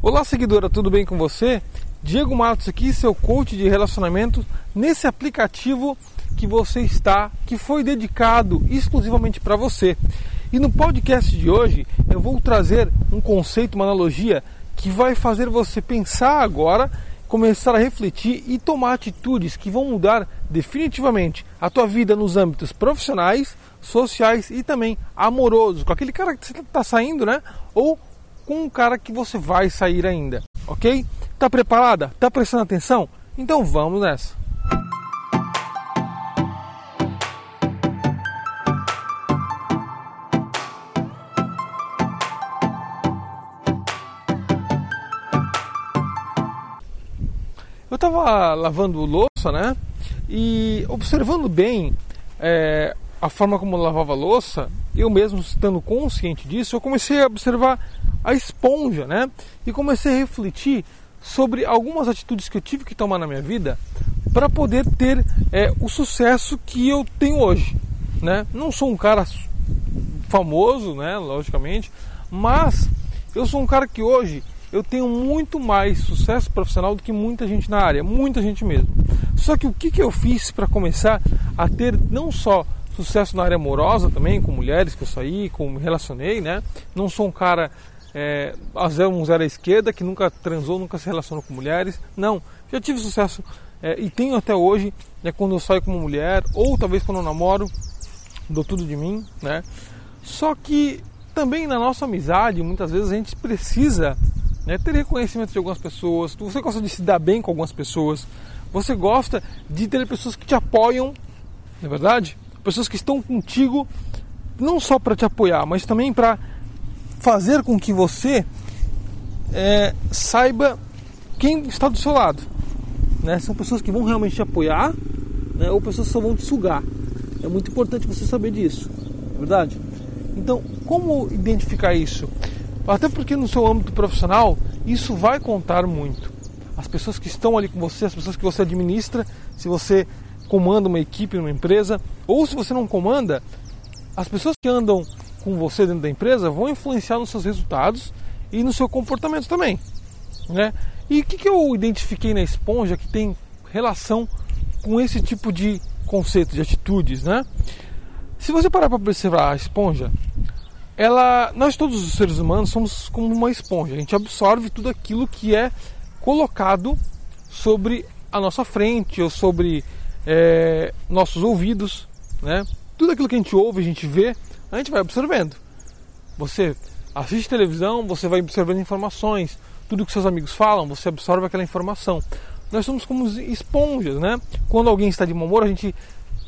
Olá, seguidora, tudo bem com você? Diego Matos aqui, seu coach de relacionamento, nesse aplicativo que você está, que foi dedicado exclusivamente para você. E no podcast de hoje eu vou trazer um conceito, uma analogia que vai fazer você pensar agora, começar a refletir e tomar atitudes que vão mudar definitivamente a tua vida nos âmbitos profissionais, sociais e também amorosos, com aquele cara que você está saindo, né? Ou com um cara que você vai sair ainda, ok? Tá preparada? Tá prestando atenção? Então vamos nessa. Eu estava lavando louça, né? E observando bem é, a forma como eu lavava a louça, eu mesmo estando consciente disso, eu comecei a observar a esponja, né? E comecei a refletir sobre algumas atitudes que eu tive que tomar na minha vida para poder ter é, o sucesso que eu tenho hoje, né? Não sou um cara famoso, né? Logicamente, mas eu sou um cara que hoje eu tenho muito mais sucesso profissional do que muita gente na área, muita gente mesmo. Só que o que, que eu fiz para começar a ter não só sucesso na área amorosa também, com mulheres que eu saí, com me relacionei, né? Não sou um cara é, um zero à esquerda, que nunca transou, nunca se relacionou com mulheres. Não, já tive sucesso é, e tenho até hoje, né, quando eu saio com uma mulher, ou talvez quando eu namoro, dou tudo de mim, né? Só que também na nossa amizade, muitas vezes a gente precisa né, ter reconhecimento de algumas pessoas. Você gosta de se dar bem com algumas pessoas. Você gosta de ter pessoas que te apoiam, não é verdade? Pessoas que estão contigo não só para te apoiar, mas também para fazer com que você é, saiba quem está do seu lado. Né? São pessoas que vão realmente te apoiar né? ou pessoas que só vão te sugar. É muito importante você saber disso, é verdade? Então, como identificar isso? Até porque no seu âmbito profissional isso vai contar muito. As pessoas que estão ali com você, as pessoas que você administra, se você comanda uma equipe numa empresa, ou se você não comanda, as pessoas que andam com você dentro da empresa vão influenciar nos seus resultados e no seu comportamento também. Né? E o que, que eu identifiquei na esponja que tem relação com esse tipo de conceito, de atitudes? Né? Se você parar para observar a esponja, ela, nós todos os seres humanos somos como uma esponja, a gente absorve tudo aquilo que é colocado sobre a nossa frente ou sobre é, nossos ouvidos, né? Tudo aquilo que a gente ouve, a gente vê, a gente vai absorvendo. Você assiste televisão, você vai absorvendo informações. Tudo que seus amigos falam, você absorve aquela informação. Nós somos como esponjas, né? Quando alguém está de mau humor, a gente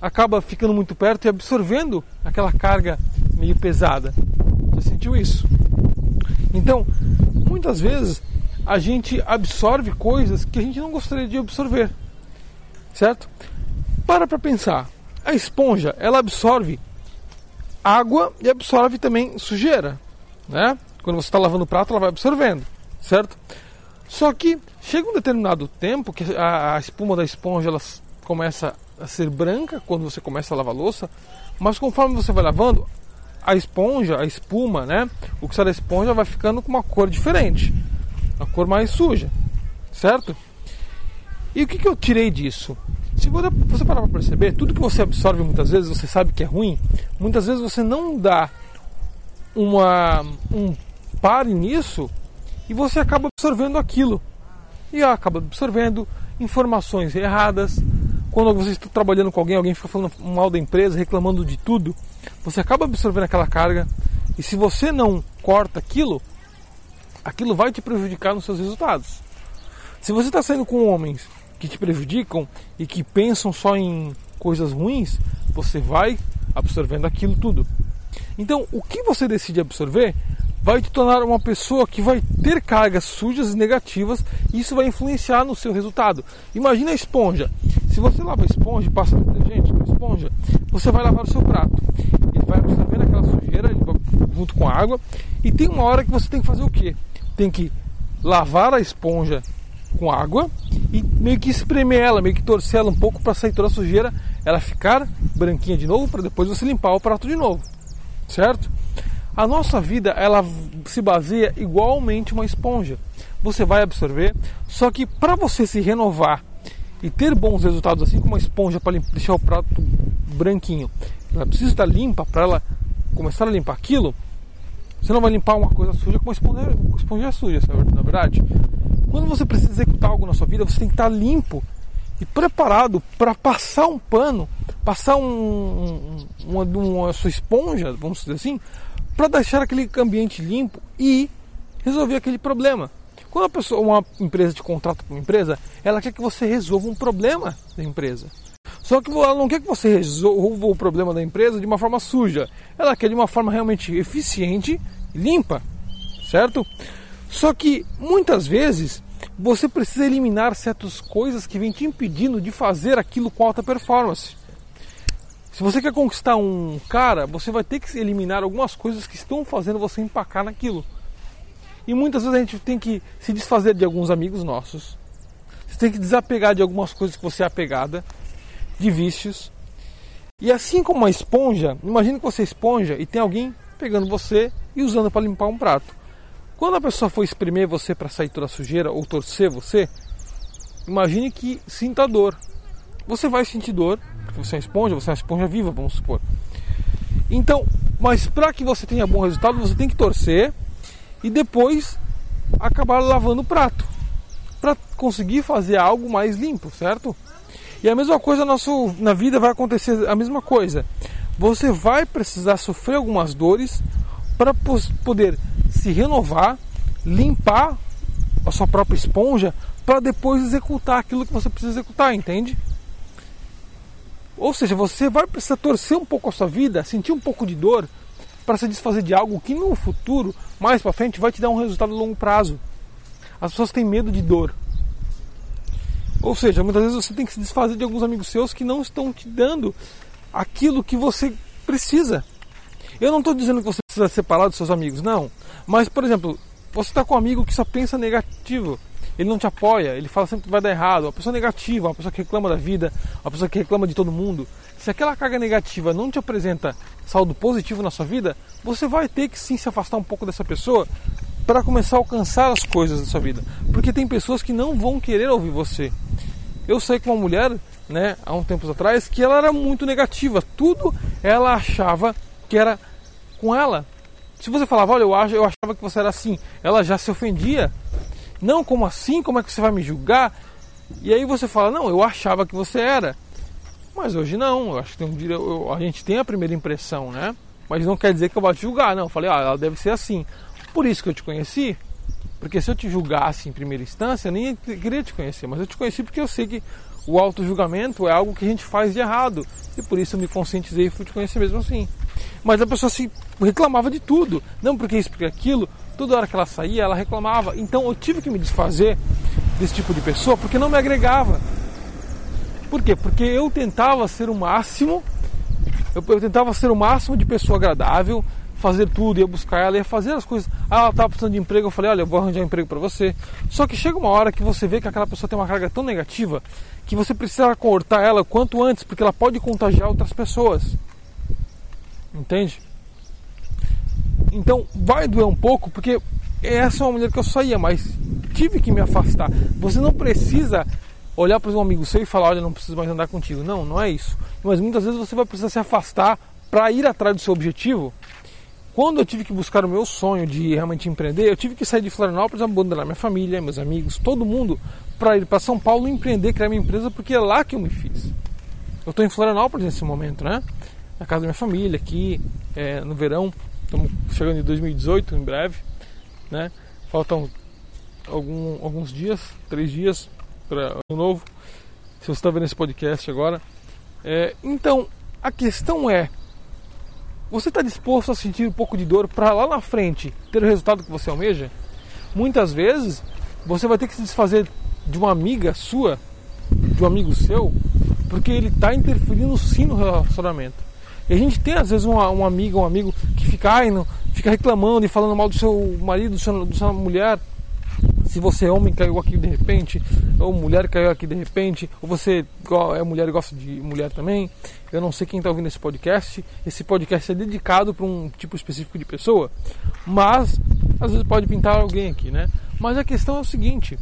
acaba ficando muito perto e absorvendo aquela carga meio pesada. Já sentiu isso? Então, muitas vezes a gente absorve coisas que a gente não gostaria de absorver, certo? Para para pensar. A esponja, ela absorve água e absorve também sujeira, né? Quando você está lavando o prato, ela vai absorvendo, certo? Só que chega um determinado tempo que a, a espuma da esponja ela começa a ser branca quando você começa a lavar a louça, mas conforme você vai lavando, a esponja, a espuma, né? O que sai da esponja vai ficando com uma cor diferente, uma cor mais suja, certo? E o que, que eu tirei disso? Se você parar para perceber, tudo que você absorve muitas vezes, você sabe que é ruim, muitas vezes você não dá uma, um pare nisso e você acaba absorvendo aquilo. E acaba absorvendo informações erradas. Quando você está trabalhando com alguém, alguém fica falando mal da empresa, reclamando de tudo, você acaba absorvendo aquela carga. E se você não corta aquilo, aquilo vai te prejudicar nos seus resultados. Se você está saindo com homens que te prejudicam e que pensam só em coisas ruins, você vai absorvendo aquilo tudo. Então, o que você decide absorver vai te tornar uma pessoa que vai ter cargas sujas e negativas e isso vai influenciar no seu resultado. Imagina a esponja. Se você lava a esponja e passa detergente na esponja, você vai lavar o seu prato. Ele vai absorvendo aquela sujeira junto com a água e tem uma hora que você tem que fazer o quê? Tem que lavar a esponja com água e meio que espremer ela, meio que torcer ela um pouco para sair toda a sujeira, ela ficar branquinha de novo para depois você limpar o prato de novo, certo? A nossa vida ela se baseia igualmente uma esponja. Você vai absorver, só que para você se renovar e ter bons resultados, assim como uma esponja para deixar o prato branquinho, ela precisa estar limpa para ela começar a limpar aquilo. Você não vai limpar uma coisa suja com uma esponja, esponja suja, na verdade. Quando você precisa executar algo na sua vida, você tem que estar limpo e preparado para passar um pano, passar um, uma, uma sua esponja, vamos dizer assim, para deixar aquele ambiente limpo e resolver aquele problema. Quando pessoa, uma empresa te contrata para uma empresa, ela quer que você resolva um problema da empresa. Só que ela não quer que você resolva o problema da empresa de uma forma suja. Ela quer de uma forma realmente eficiente limpa, certo? Só que muitas vezes você precisa eliminar certas coisas que vêm te impedindo de fazer aquilo com alta performance. Se você quer conquistar um cara, você vai ter que eliminar algumas coisas que estão fazendo você empacar naquilo. E muitas vezes a gente tem que se desfazer de alguns amigos nossos. Você tem que desapegar de algumas coisas que você é apegada, de vícios. E assim como uma esponja, imagine que você é esponja e tem alguém pegando você e usando para limpar um prato. Quando a pessoa for espremer você para sair toda a sujeira ou torcer você, imagine que sinta dor. Você vai sentir dor, porque você é uma esponja, você é uma esponja viva, vamos supor. Então, mas para que você tenha bom resultado, você tem que torcer e depois acabar lavando o prato para conseguir fazer algo mais limpo, certo? E a mesma coisa nosso, na vida vai acontecer a mesma coisa. Você vai precisar sofrer algumas dores para poder se renovar, limpar a sua própria esponja para depois executar aquilo que você precisa executar, entende? Ou seja, você vai precisar torcer um pouco a sua vida, sentir um pouco de dor para se desfazer de algo que no futuro, mais para frente, vai te dar um resultado a longo prazo. As pessoas têm medo de dor. Ou seja, muitas vezes você tem que se desfazer de alguns amigos seus que não estão te dando aquilo que você precisa. Eu não estou dizendo que você precisa separar dos seus amigos, não. Mas, por exemplo, você está com um amigo que só pensa negativo. Ele não te apoia, ele fala sempre que vai dar errado. Uma pessoa negativa, uma pessoa que reclama da vida, uma pessoa que reclama de todo mundo. Se aquela carga negativa não te apresenta saldo positivo na sua vida, você vai ter que sim se afastar um pouco dessa pessoa para começar a alcançar as coisas da sua vida. Porque tem pessoas que não vão querer ouvir você. Eu saí com uma mulher, né, há um tempos atrás, que ela era muito negativa. Tudo ela achava que era com ela. Se você falava, olha, eu, acho, eu achava que você era assim, ela já se ofendia. Não, como assim? Como é que você vai me julgar? E aí você fala, não, eu achava que você era. Mas hoje não, eu acho que um, eu, a gente tem a primeira impressão, né? Mas não quer dizer que eu vou te julgar, não. Eu falei, ah, ela deve ser assim. Por isso que eu te conheci. Porque se eu te julgasse em primeira instância, nem queria te conhecer. Mas eu te conheci porque eu sei que o auto-julgamento é algo que a gente faz de errado. E por isso eu me conscientizei e fui te conhecer mesmo assim. Mas a pessoa se reclamava de tudo. Não porque isso, porque aquilo. Toda hora que ela saía, ela reclamava. Então eu tive que me desfazer desse tipo de pessoa porque não me agregava. Por quê? Porque eu tentava ser o máximo, eu, eu tentava ser o máximo de pessoa agradável, fazer tudo, ia buscar ela, ia fazer as coisas. Ah, ela estava precisando de emprego, eu falei, olha, eu vou arranjar um emprego para você. Só que chega uma hora que você vê que aquela pessoa tem uma carga tão negativa que você precisa cortar ela quanto antes, porque ela pode contagiar outras pessoas. Entende? Então vai doer um pouco, porque essa é uma mulher que eu saía, mas tive que me afastar. Você não precisa olhar para um amigo seu e falar, olha, não preciso mais andar contigo. Não, não é isso. Mas muitas vezes você vai precisar se afastar para ir atrás do seu objetivo. Quando eu tive que buscar o meu sonho de realmente empreender, eu tive que sair de Florianópolis, abandonar minha família, meus amigos, todo mundo, para ir para São Paulo empreender, criar minha empresa, porque é lá que eu me fiz. Eu estou em Florianópolis nesse momento, né? Na casa da minha família, aqui, é, no verão. Estamos chegando em 2018, em breve, né? Faltam algum, alguns dias, três dias para ano novo. Se você está vendo esse podcast agora. É, então, a questão é: você está disposto a sentir um pouco de dor para lá na frente ter o resultado que você almeja? Muitas vezes você vai ter que se desfazer de uma amiga sua, de um amigo seu, porque ele está interferindo sim no relacionamento. E a gente tem às vezes uma, uma amiga, um amigo que fica, ai, não, fica reclamando e falando mal do seu marido, do seu, da sua mulher. Se você é homem caiu aqui de repente, ou mulher caiu aqui de repente, ou você é mulher e gosta de mulher também. Eu não sei quem está ouvindo esse podcast. Esse podcast é dedicado para um tipo específico de pessoa, mas às vezes pode pintar alguém aqui, né? Mas a questão é o seguinte: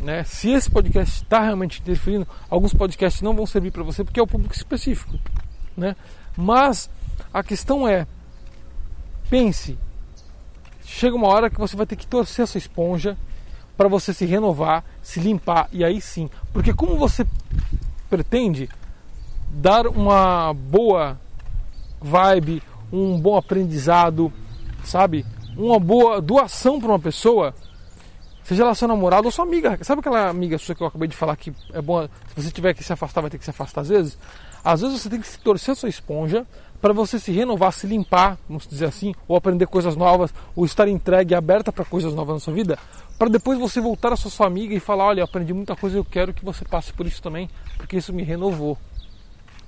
né? Se esse podcast está realmente interferindo, alguns podcasts não vão servir para você porque é o público específico, né? Mas a questão é, pense, chega uma hora que você vai ter que torcer essa esponja para você se renovar, se limpar e aí sim, porque como você pretende dar uma boa vibe, um bom aprendizado, sabe? Uma boa doação para uma pessoa, Seja ela seu namorado ou sua amiga. Sabe aquela amiga sua que eu acabei de falar que é bom, se você tiver que se afastar, vai ter que se afastar às vezes? Às vezes você tem que torcer a sua esponja para você se renovar, se limpar, vamos dizer assim, ou aprender coisas novas, ou estar entregue, aberta para coisas novas na sua vida, para depois você voltar a sua, sua amiga e falar: Olha, aprendi muita coisa eu quero que você passe por isso também, porque isso me renovou.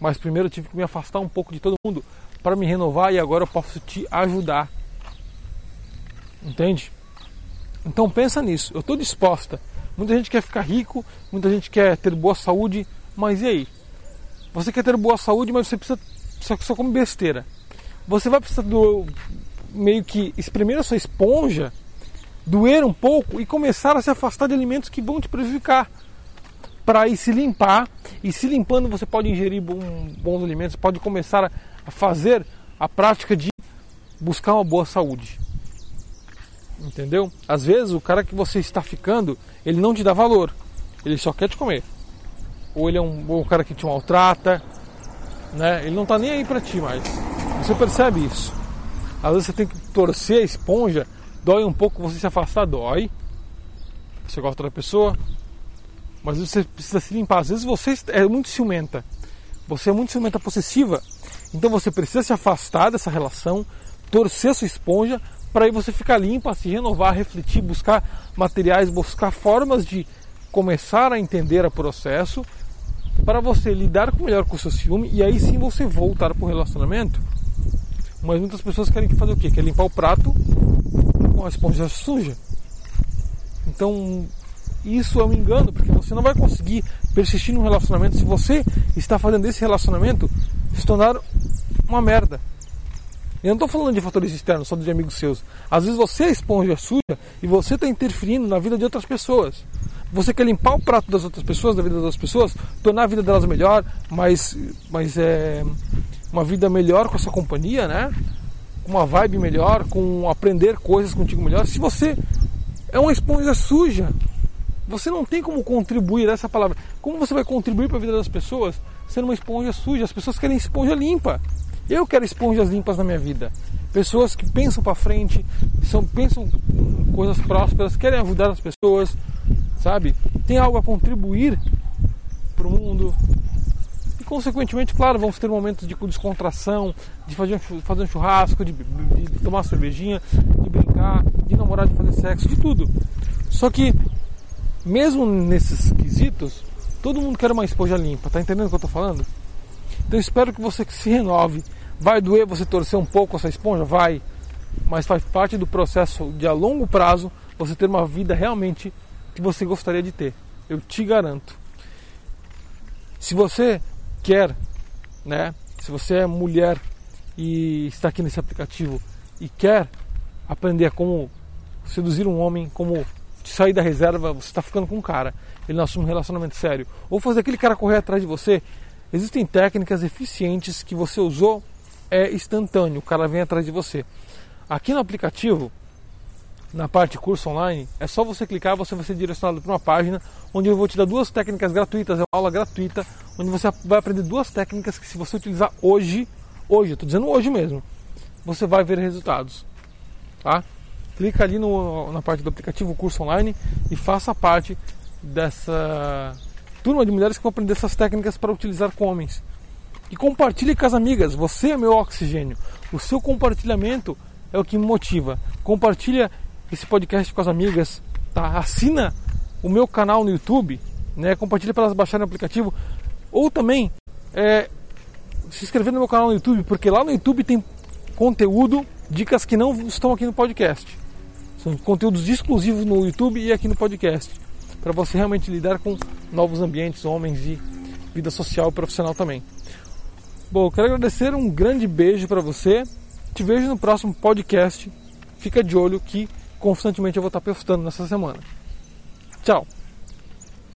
Mas primeiro eu tive que me afastar um pouco de todo mundo para me renovar e agora eu posso te ajudar. Entende? Então pensa nisso. Eu estou disposta. Muita gente quer ficar rico, muita gente quer ter boa saúde, mas e aí? Você quer ter boa saúde, mas você precisa só, só come besteira. Você vai precisar do, meio que espremer a sua esponja, doer um pouco e começar a se afastar de alimentos que vão te prejudicar. Para ir se limpar, e se limpando você pode ingerir bons alimentos, pode começar a fazer a prática de buscar uma boa saúde. Entendeu? Às vezes o cara que você está ficando, ele não te dá valor. Ele só quer te comer. Ou ele é um, um cara que te maltrata, né? Ele não está nem aí para ti mais. Você percebe isso? Às vezes você tem que torcer a esponja, dói um pouco você se afastar, dói. Você gosta da pessoa, mas você precisa se limpar. Às vezes você é muito ciumenta. Você é muito ciumenta possessiva. Então você precisa se afastar dessa relação, torcer a sua esponja para aí você ficar limpa, se renovar, refletir, buscar materiais, buscar formas de começar a entender o processo para você lidar melhor com o seu ciúme e aí sim você voltar para o relacionamento. Mas muitas pessoas querem fazer o quê? Quer limpar o prato com a esponja suja. Então isso é um engano, porque você não vai conseguir persistir num relacionamento se você está fazendo esse relacionamento se tornar uma merda. Eu não estou falando de fatores externos, só de amigos seus. Às vezes você é esponja suja e você está interferindo na vida de outras pessoas. Você quer limpar o prato das outras pessoas, da vida das outras pessoas, tornar a vida delas melhor, mas, mas é uma vida melhor com a sua companhia, né? Com uma vibe melhor, com aprender coisas contigo melhor. Se você é uma esponja suja, você não tem como contribuir essa palavra. Como você vai contribuir para a vida das pessoas sendo uma esponja suja? As pessoas querem esponja limpa. Eu quero esponjas limpas na minha vida. Pessoas que pensam para frente, são, pensam coisas prósperas, querem ajudar as pessoas, sabe? Tem algo a contribuir para o mundo. E consequentemente, claro, vamos ter momentos de descontração, de fazer um, fazer um churrasco, de, de, de tomar cervejinha, de brincar, de namorar, de fazer sexo, de tudo. Só que, mesmo nesses quesitos, todo mundo quer uma esponja limpa, tá entendendo o que eu tô falando? Então espero que você se renove. Vai doer você torcer um pouco essa esponja? Vai. Mas faz parte do processo de a longo prazo você ter uma vida realmente que você gostaria de ter. Eu te garanto. Se você quer, né? Se você é mulher e está aqui nesse aplicativo e quer aprender como seduzir um homem, como sair da reserva, você está ficando com um cara, ele não assume um relacionamento sério, ou fazer aquele cara correr atrás de você Existem técnicas eficientes que você usou, é instantâneo, o cara vem atrás de você. Aqui no aplicativo, na parte curso online, é só você clicar, você vai ser direcionado para uma página onde eu vou te dar duas técnicas gratuitas, é uma aula gratuita, onde você vai aprender duas técnicas que se você utilizar hoje, hoje, estou dizendo hoje mesmo, você vai ver resultados. Tá? Clica ali no, na parte do aplicativo curso online e faça parte dessa turma de mulheres que vão aprender essas técnicas para utilizar com homens. E compartilhe com as amigas, você é meu oxigênio. O seu compartilhamento é o que me motiva. Compartilha esse podcast com as amigas, tá? Assina o meu canal no YouTube, né? Compartilha para elas baixarem o aplicativo. Ou também é, se inscrever no meu canal no YouTube, porque lá no YouTube tem conteúdo, dicas que não estão aqui no podcast. São conteúdos exclusivos no YouTube e aqui no podcast, para você realmente lidar com novos ambientes, homens e vida social e profissional também. Bom, quero agradecer, um grande beijo para você. Te vejo no próximo podcast. Fica de olho que constantemente eu vou estar postando nessa semana. Tchau!